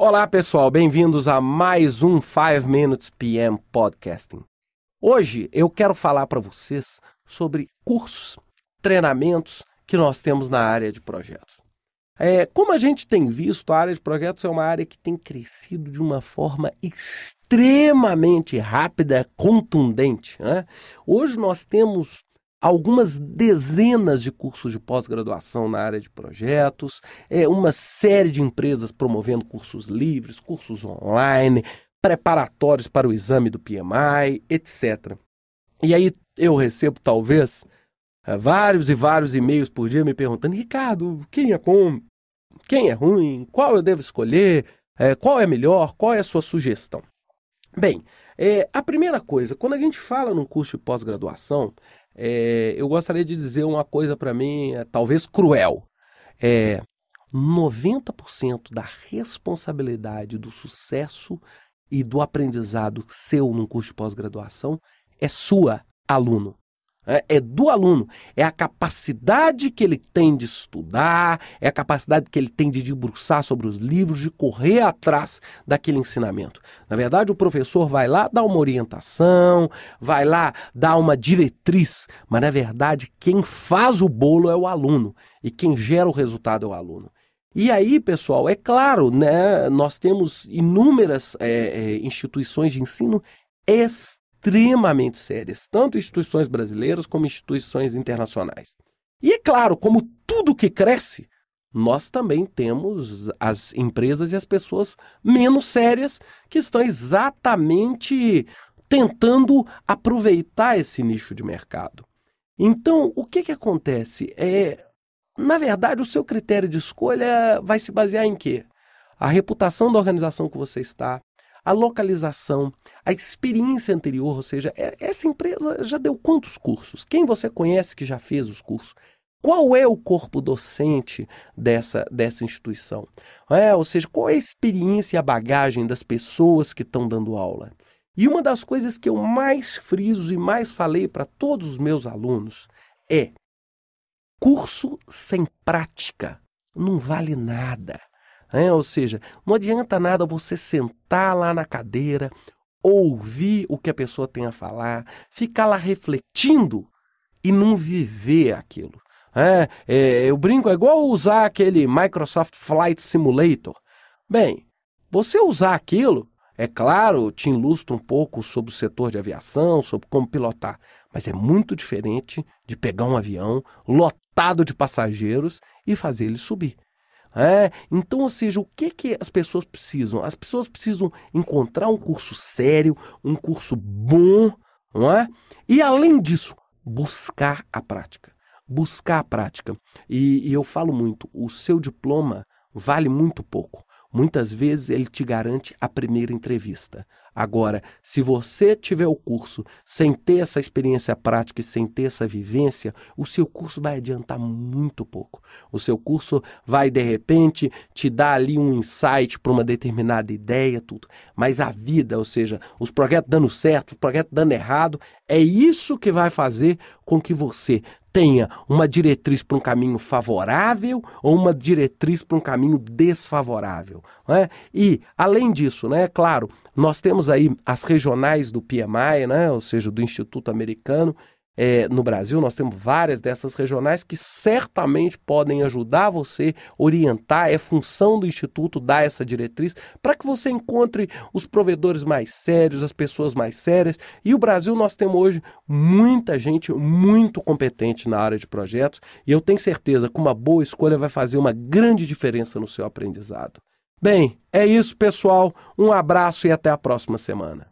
Olá, pessoal, bem-vindos a mais um 5 Minutes PM Podcasting. Hoje eu quero falar para vocês sobre cursos, treinamentos que nós temos na área de projetos. É, como a gente tem visto, a área de projetos é uma área que tem crescido de uma forma extremamente rápida, contundente. Né? Hoje nós temos algumas dezenas de cursos de pós-graduação na área de projetos, é, uma série de empresas promovendo cursos livres, cursos online, preparatórios para o exame do PMI, etc. E aí eu recebo, talvez, é, vários e vários e-mails por dia me perguntando: Ricardo, quem é bom? Quem é ruim? Qual eu devo escolher? É, qual é melhor? Qual é a sua sugestão? Bem, é, a primeira coisa, quando a gente fala num curso de pós-graduação, é, eu gostaria de dizer uma coisa para mim, é, talvez cruel. É, 90% da responsabilidade do sucesso e do aprendizado seu num curso de pós-graduação é sua, aluno é, é do aluno, é a capacidade que ele tem de estudar, é a capacidade que ele tem de debruçar sobre os livros, de correr atrás daquele ensinamento. Na verdade, o professor vai lá dar uma orientação, vai lá dar uma diretriz, mas na verdade quem faz o bolo é o aluno e quem gera o resultado é o aluno. E aí, pessoal, é claro, né, nós temos inúmeras é, é, instituições de ensino extremamente sérias, tanto instituições brasileiras como instituições internacionais. E é claro, como tudo que cresce, nós também temos as empresas e as pessoas menos sérias que estão exatamente tentando aproveitar esse nicho de mercado. Então, o que, que acontece? É, na verdade, o seu critério de escolha vai se basear em quê? A reputação da organização que você está, a localização, a experiência anterior, ou seja, é, essa empresa já deu quantos cursos? Quem você conhece que já fez os cursos? Qual é o corpo docente dessa, dessa instituição? É, ou seja, qual é a experiência e a bagagem das pessoas que estão dando aula? E uma das coisas que eu mais friso e mais falei para todos os meus alunos é: curso sem prática não vale nada. É, ou seja, não adianta nada você sentar lá na cadeira, ouvir o que a pessoa tem a falar, ficar lá refletindo e não viver aquilo. É, é, eu brinco, é igual usar aquele Microsoft Flight Simulator. Bem, você usar aquilo, é claro, te ilustra um pouco sobre o setor de aviação, sobre como pilotar, mas é muito diferente de pegar um avião lotado de passageiros e fazer ele subir. É, então, ou seja, o que, que as pessoas precisam? As pessoas precisam encontrar um curso sério, um curso bom, não é? E além disso, buscar a prática. Buscar a prática. E, e eu falo muito, o seu diploma vale muito pouco. Muitas vezes ele te garante a primeira entrevista. Agora, se você tiver o curso sem ter essa experiência prática e sem ter essa vivência, o seu curso vai adiantar muito pouco. O seu curso vai, de repente, te dar ali um insight para uma determinada ideia, tudo. Mas a vida, ou seja, os projetos dando certo, os projetos dando errado, é isso que vai fazer com que você tenha uma diretriz para um caminho favorável ou uma diretriz para um caminho desfavorável. Né? E, além disso, né, claro, nós aí as regionais do PMI, né, ou seja, do Instituto Americano, é, no Brasil, nós temos várias dessas regionais que certamente podem ajudar você, orientar, é função do Instituto dar essa diretriz para que você encontre os provedores mais sérios, as pessoas mais sérias. E o Brasil, nós temos hoje muita gente muito competente na área de projetos e eu tenho certeza que uma boa escolha vai fazer uma grande diferença no seu aprendizado. Bem, é isso, pessoal. Um abraço e até a próxima semana.